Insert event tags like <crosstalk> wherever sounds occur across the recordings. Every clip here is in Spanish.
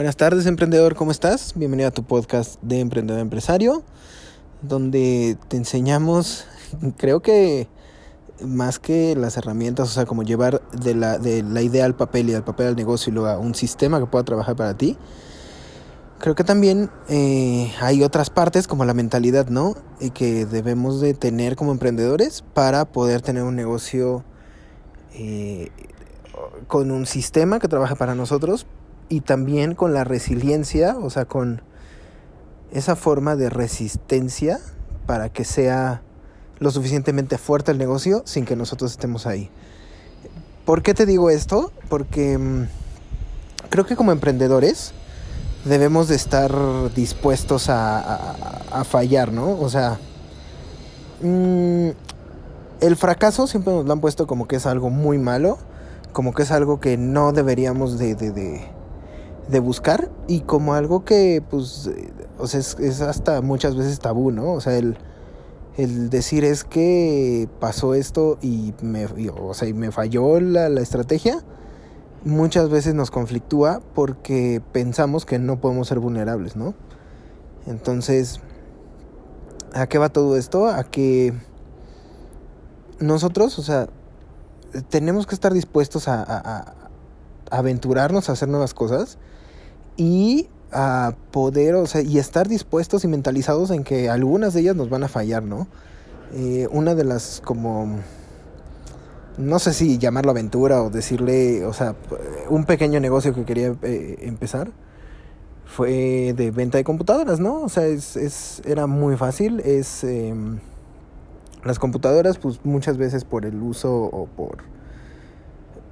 Buenas tardes, emprendedor, ¿cómo estás? Bienvenido a tu podcast de Emprendedor Empresario, donde te enseñamos, creo que más que las herramientas, o sea, como llevar de la, de la idea al papel y del papel al negocio y luego a un sistema que pueda trabajar para ti. Creo que también eh, hay otras partes como la mentalidad, ¿no? Y que debemos de tener como emprendedores para poder tener un negocio eh, con un sistema que trabaje para nosotros, y también con la resiliencia, o sea, con esa forma de resistencia para que sea lo suficientemente fuerte el negocio sin que nosotros estemos ahí. ¿Por qué te digo esto? Porque mmm, creo que como emprendedores debemos de estar dispuestos a, a, fallar, ¿no? O sea, mmm, el fracaso siempre nos lo han puesto como que es algo muy malo, como que es algo que no deberíamos de, de, de de buscar y como algo que pues o sea, es, hasta muchas veces tabú, ¿no? O sea, el, el decir es que pasó esto y me, o sea, y me falló la, la, estrategia, muchas veces nos conflictúa porque pensamos que no podemos ser vulnerables, ¿no? Entonces, ¿a qué va todo esto? A que nosotros, o sea, tenemos que estar dispuestos a, a aventurarnos a hacer nuevas cosas y a poder, o sea, y estar dispuestos y mentalizados en que algunas de ellas nos van a fallar, ¿no? Eh, una de las como, no sé si llamarlo aventura o decirle, o sea, un pequeño negocio que quería eh, empezar fue de venta de computadoras, ¿no? O sea, es, es era muy fácil, es... Eh, las computadoras, pues muchas veces por el uso o por,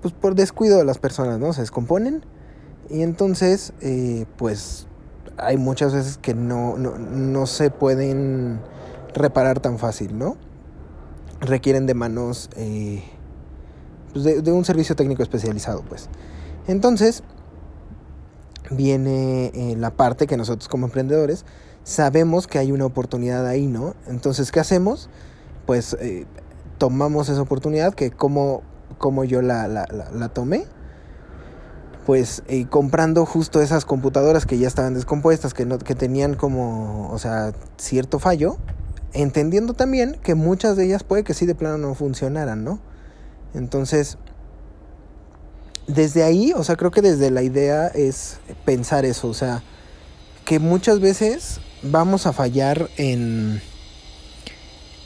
pues por descuido de las personas, ¿no? Se descomponen y entonces, eh, pues hay muchas veces que no, no, no, se pueden reparar tan fácil, ¿no? Requieren de manos, eh, pues de, de, un servicio técnico especializado, pues. Entonces, viene eh, la parte que nosotros como emprendedores sabemos que hay una oportunidad ahí, ¿no? Entonces, ¿qué hacemos? Pues tomamos esa oportunidad que como, como yo la, la, la, tomé, pues eh, comprando justo esas computadoras que ya estaban descompuestas, que, no, que tenían como, o sea, cierto fallo, entendiendo también que muchas de ellas puede que sí de plano no funcionaran, ¿no? Entonces, desde ahí, o sea, creo que desde la idea es pensar eso, o sea, que muchas veces vamos a fallar en,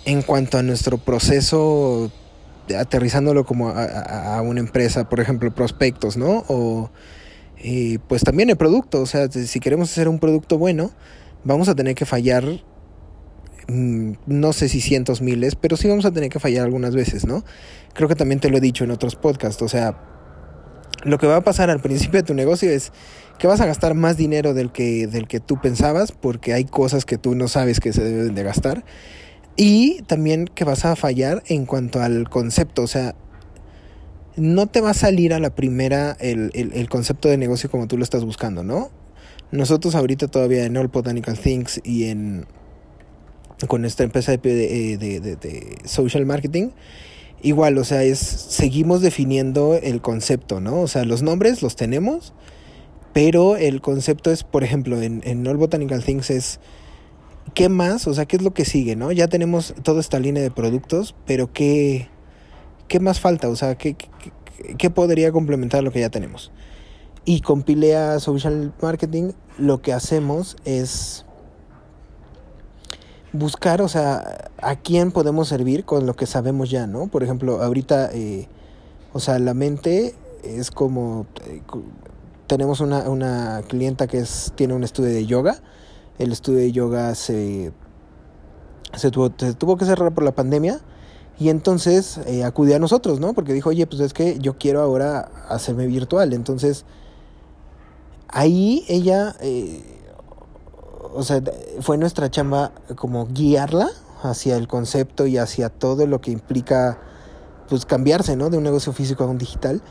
en cuanto a nuestro proceso aterrizándolo como a, una empresa, por ejemplo, prospectos, ¿no? O eh, pues también el producto, o sea, si queremos hacer un producto bueno, vamos a tener que fallar, mmm, no sé si cientos, miles, pero sí vamos a tener que fallar algunas veces, ¿no? Creo que también te lo he dicho en otros podcasts, o sea, lo que va a pasar al principio de tu negocio es que vas a gastar más dinero del que, del que tú pensabas, porque hay cosas que tú no sabes que se deben de gastar. Y también que vas a fallar en cuanto al concepto, o sea, no te va a salir a la primera el, el, el, concepto de negocio como tú lo estás buscando, ¿no? Nosotros ahorita todavía en All Botanical Things y en con esta empresa de, de, de, social marketing, igual, o sea, es seguimos definiendo el concepto, ¿no? O sea, los nombres los tenemos, pero el concepto es, por ejemplo, en, en All Botanical Things es ¿qué más? O sea, ¿qué es lo que sigue, no? Ya tenemos toda esta línea de productos, pero ¿qué, qué más falta? O sea, ¿qué, qué, qué podría complementar lo que ya tenemos? Y con Pilea Social Marketing lo que hacemos es buscar, o sea, a quién podemos servir con lo que sabemos ya, ¿no? Por ejemplo, ahorita, eh, o sea, la mente es como, eh, tenemos una, una clienta que es, tiene un estudio de yoga, el estudio de yoga se, se, tuvo, se tuvo que cerrar por la pandemia y entonces eh, acudió a nosotros, ¿no? Porque dijo, oye, pues es que yo quiero ahora hacerme virtual, entonces ahí ella... Eh, o sea, fue nuestra chamba como guiarla hacia el concepto y hacia todo lo que implica pues cambiarse, ¿no? De un negocio físico a un digital.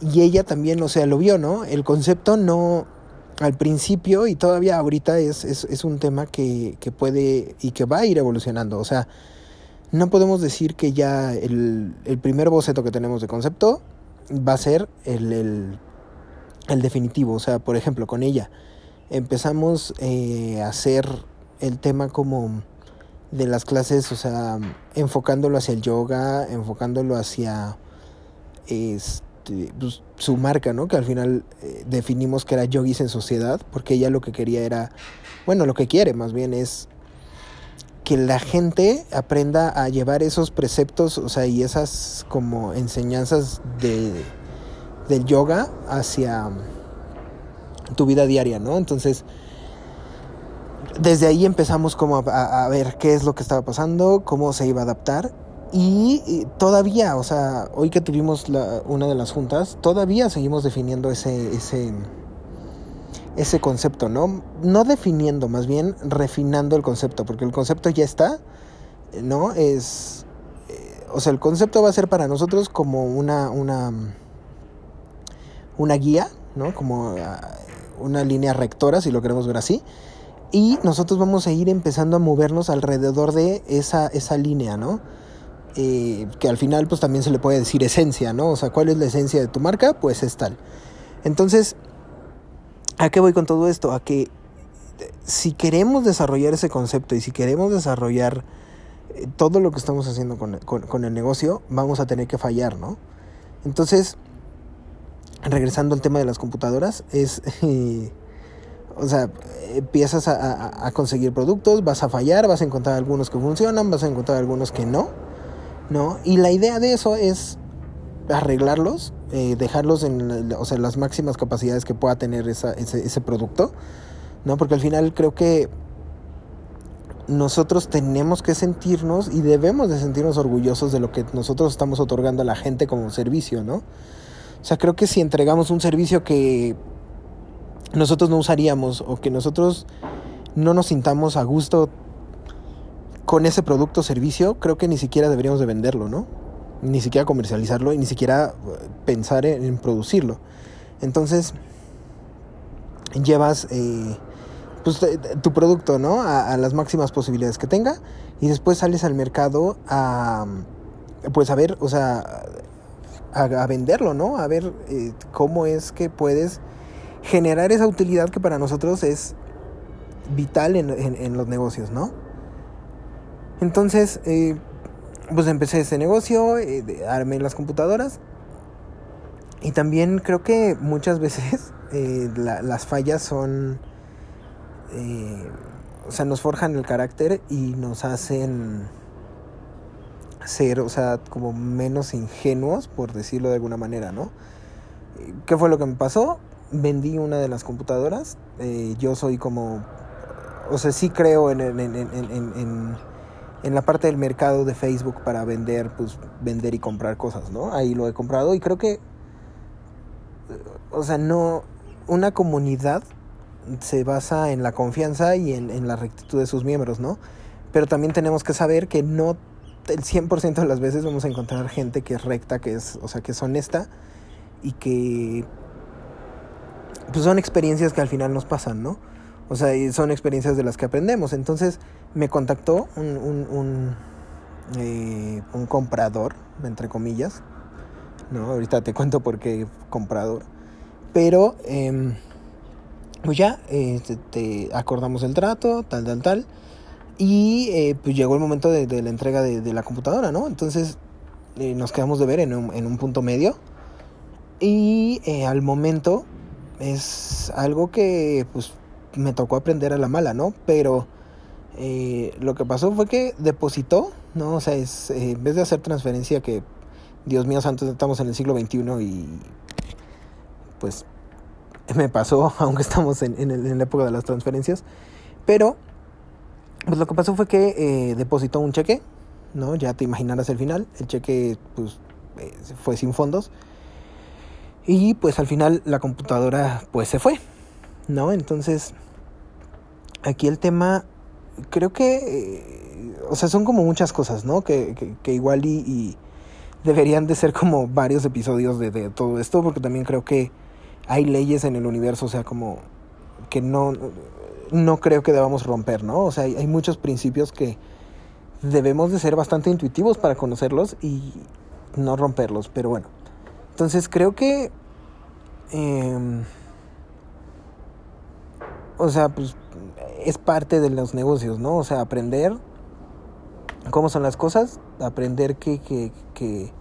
Y ella también, o sea, lo vio, ¿no? El concepto no, al principio y todavía ahorita es, es, un tema que, que, puede y que va a ir evolucionando. O sea, no podemos decir que ya el, el primer boceto que tenemos de concepto va a ser el, el, el definitivo. O sea, por ejemplo, con ella empezamos eh, a hacer el tema como de las clases, o sea, enfocándolo hacia el yoga, enfocándolo hacia este, pues, su marca, ¿no? Que al final eh, definimos que era Yogis en Sociedad, porque ella lo que quería era, bueno, lo que quiere más bien es que la gente aprenda a llevar esos preceptos, o sea, y esas como enseñanzas de, del yoga hacia tu vida diaria, ¿no? Entonces, desde ahí empezamos como a, ver qué es lo que estaba pasando, cómo se iba a adaptar. Y, todavía, o sea, hoy que tuvimos la, una de las juntas, todavía seguimos definiendo ese, ese, ese concepto, ¿no? No definiendo, más bien refinando el concepto, porque el concepto ya está, ¿no? Es, eh, o sea, el concepto va a ser para nosotros como una, una, una guía, ¿no? Como ah, una línea rectora, si lo queremos ver así. Y nosotros vamos a ir empezando a movernos alrededor de esa, esa línea, ¿no? Eh, que al final pues también se le puede decir esencia, ¿no? O sea, ¿cuál es la esencia de tu marca? Pues es tal. Entonces, ¿a qué voy con todo esto? A que si queremos desarrollar ese concepto y si queremos desarrollar eh, todo lo que estamos haciendo con, con, con el negocio, vamos a tener que fallar, ¿no? Entonces, regresando al tema de las computadoras, es, <laughs> o sea, empiezas a, conseguir productos, vas a fallar, vas a encontrar algunos que funcionan, vas a encontrar algunos que no, ¿no? Y la idea de eso es arreglarlos, eh, dejarlos en o sea, las máximas capacidades que pueda tener ese, ese producto, ¿no? Porque al final creo que nosotros tenemos que sentirnos y debemos de sentirnos orgullosos de lo que nosotros estamos otorgando a la gente como servicio, ¿no? O sea, creo que si entregamos un servicio que nosotros no usaríamos o que nosotros no nos sintamos a gusto con ese producto o servicio, creo que ni siquiera deberíamos de venderlo, ¿no? Ni siquiera comercializarlo y ni siquiera eh, pensar en, producirlo. Entonces, llevas eh, pues, tu producto, ¿no? A, las máximas posibilidades que tenga y después sales al mercado a, pues a ver, o sea, a, venderlo, ¿no? A ver eh, cómo es que puedes generar esa utilidad que para nosotros es vital en, los negocios, ¿no? Entonces, eh, pues empecé ese negocio, eh, armé las computadoras y también creo que muchas <laughs> veces las fallas son, o sea, nos forjan el carácter y nos hacen ser, o sea, como menos ingenuos, por decirlo de alguna manera, ¿no? ¿Qué fue lo que me pasó? Vendí una de las computadoras. Eh, yo soy como, o sea, sí creo en, la parte del mercado de Facebook para vender, pues vender y comprar cosas, ¿no? Ahí lo he comprado y creo que, o sea, no, una comunidad se basa en la confianza y en, en la rectitud de sus miembros, ¿no? Pero también tenemos que saber que no el 100% de las veces vamos a encontrar gente que es recta, que es, o sea, que es honesta y que pues son experiencias que al final nos pasan, ¿no? O sea, son experiencias de las que aprendemos. Entonces me contactó un, un, un, eh, un comprador, entre comillas, ¿no? Ahorita te cuento por qué comprador. Pero, eh, pues ya, eh, te acordamos el trato, tal, tal, tal. Y eh, pues llegó el momento de, la entrega de, la computadora, ¿no? Entonces eh, nos quedamos de ver en un, punto medio. Y al momento es algo que pues me tocó aprender a la mala, ¿no? Pero Eh, lo que pasó fue que depositó, ¿no? O sea, es, eh, en vez de hacer transferencia que, Dios mío santo, estamos en el siglo XXI y pues me pasó, <laughs> aunque estamos en, en, la época de las transferencias, pero pues lo que pasó fue que eh, depositó un cheque, ¿no? Ya te imaginarás el final, el cheque pues fue sin fondos y pues al final la computadora pues se fue, ¿no? Entonces aquí el tema creo que, eh, o sea, son como muchas cosas, ¿no? Que, que, igual y, deberían de ser como varios episodios de, de, todo esto, porque también creo que hay leyes en el universo, o sea, como que no, no creo que debamos romper, ¿no? O sea, hay, hay muchos principios que debemos de ser bastante intuitivos para conocerlos y no romperlos, pero bueno. Entonces creo que... Eh, o sea, pues es parte de los negocios, ¿no? O sea, aprender cómo son las cosas, aprender que, que, que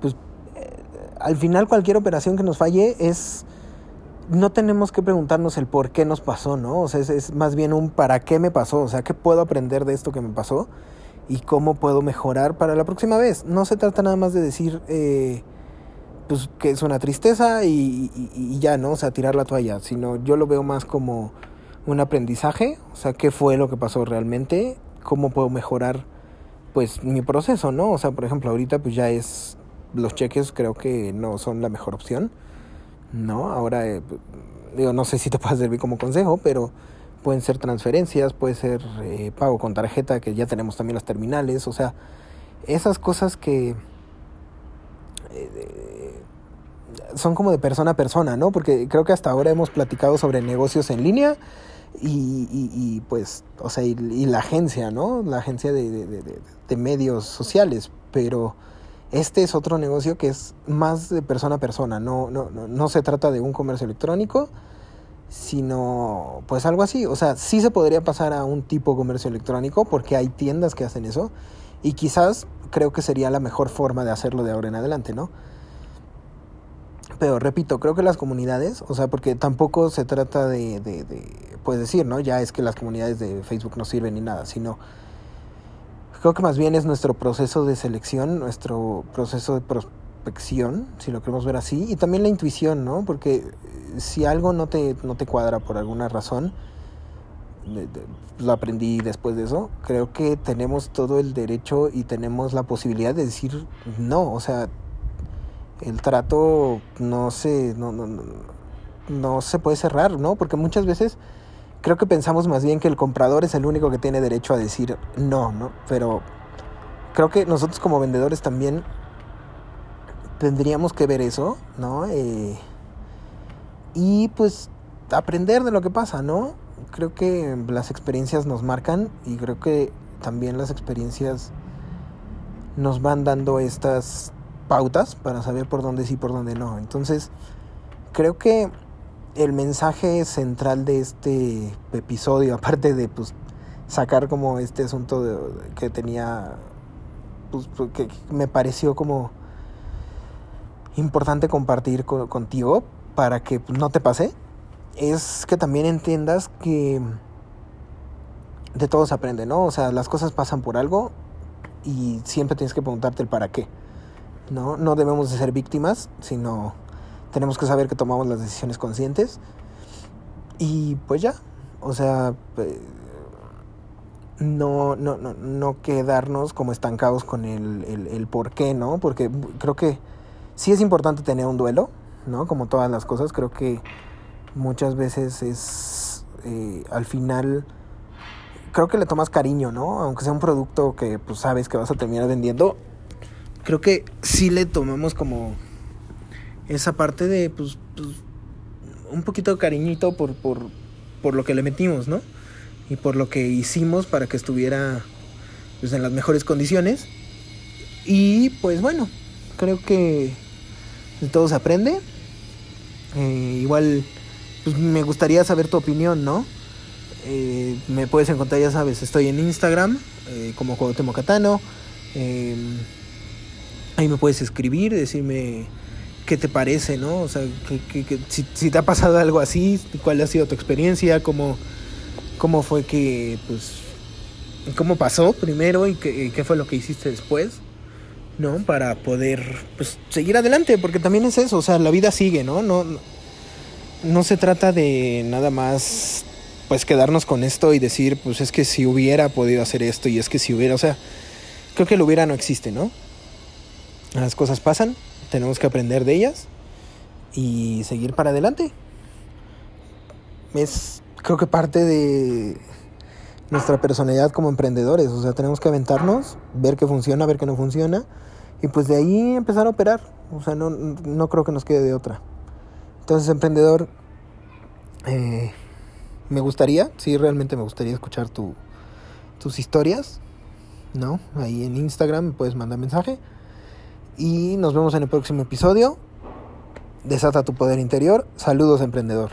pues, eh, al final cualquier operación que nos falle es, no tenemos que preguntarnos el por qué nos pasó, ¿no? O sea, es, más bien un para qué me pasó, o sea, qué puedo aprender de esto que me pasó y cómo puedo mejorar para la próxima vez. No se trata nada más de decir, eh, pues, que es una tristeza y, ya, ¿no? O sea, tirar la toalla, sino yo lo veo más como un aprendizaje, o sea, qué fue lo que pasó realmente, cómo puedo mejorar pues mi proceso, ¿no? O sea, por ejemplo, ahorita pues ya es los cheques creo que no son la mejor opción, ¿no? Ahora eh, digo, no sé si te <laughs> puede servir como consejo, pero pueden ser transferencias, puede ser eh, pago con tarjeta, que ya tenemos también las terminales, o sea, esas cosas que eh, son como de persona a persona, ¿no? Porque creo que hasta ahora hemos platicado sobre negocios en línea y, y, pues, o sea, y, la agencia, ¿no? La agencia de, de, de, medios sociales, pero este es otro negocio que es más de persona a persona, no, no, no, no se trata de un comercio electrónico, sino pues algo así, o sea, sí se podría pasar a un tipo de comercio electrónico porque hay tiendas que hacen eso y quizás creo que sería la mejor forma de hacerlo de ahora en adelante, ¿no? Pero repito, creo que las comunidades, o sea, porque tampoco se trata de, de, pues decir, ¿no? Ya es que las comunidades de Facebook no sirven ni nada, sino creo que más bien es nuestro proceso de selección, nuestro proceso de prospección, si lo queremos ver así, y también la intuición, ¿no? Porque si algo no te, no te cuadra por alguna razón, lo aprendí después de eso, creo que tenemos todo el derecho y tenemos la posibilidad de decir no, o sea, el trato no se, no, no, no, se puede cerrar, ¿no? Porque muchas veces creo que pensamos más bien que el comprador es el único que tiene derecho a decir no, ¿no? Pero creo que nosotros como vendedores también tendríamos que ver eso, ¿no? Eh, y pues aprender de lo que pasa, ¿no? Creo que las experiencias nos marcan y creo que también las experiencias nos van dando estas pautas para saber por dónde sí por dónde no. Entonces, creo que el mensaje central de este episodio, <laughs> aparte de pues, sacar como este asunto de, que tenía, pues, que me pareció como importante compartir contigo para que pues, no te pase, es que también entiendas que de todo se aprende, ¿no? O sea, las cosas pasan por algo y siempre tienes que preguntarte el para qué. ¿No? No debemos de ser víctimas, sino tenemos que saber que tomamos las decisiones conscientes. Y pues ya, o sea, eh, no, no, no, no quedarnos como estancados con el, el, el, por qué, ¿no? Porque creo que sí es importante tener un duelo, ¿no? Como todas las cosas, creo que muchas veces es eh, al final creo que le tomas cariño, ¿no? Aunque sea un producto que pues sabes que vas a terminar vendiendo, creo que sí le tomamos como esa parte de, pues, pues un poquito de cariñito por, por, por lo que le metimos, ¿no? Y por lo que hicimos para que estuviera pues, en las mejores condiciones. Y pues bueno, creo que de todo se aprende. Eh, igual, pues me gustaría saber tu opinión, ¿no? Eh, me puedes encontrar, ya sabes, estoy en Instagram eh, como Juego. Eh, Ahí me puedes escribir, decirme qué te parece, ¿no? O sea, si, te ha pasado algo así, cuál ha sido tu experiencia, cómo, cómo fue que, pues, cómo pasó primero y qué, qué fue lo que hiciste después. ¿no? Para poder pues, seguir adelante, porque también es eso, o sea, la vida sigue, ¿no? No, no se trata de nada más pues quedarnos con esto y decir, pues es que si hubiera podido hacer esto y es que si hubiera, o sea, creo que lo hubiera no existe, ¿no? Las cosas pasan, tenemos que aprender de ellas y seguir para adelante. Es creo que parte de nuestra personalidad como emprendedores, o sea, tenemos que aventarnos, ver qué funciona, ver qué no funciona y pues de ahí empezar a operar, o sea, no, no creo que nos quede de otra. Entonces, emprendedor, eh, me gustaría, sí, realmente me gustaría escuchar tu, tus historias, ¿no? Ahí en Instagram me puedes mandar mensaje. Y nos vemos en el próximo episodio. Desata tu poder interior. Saludos, emprendedor.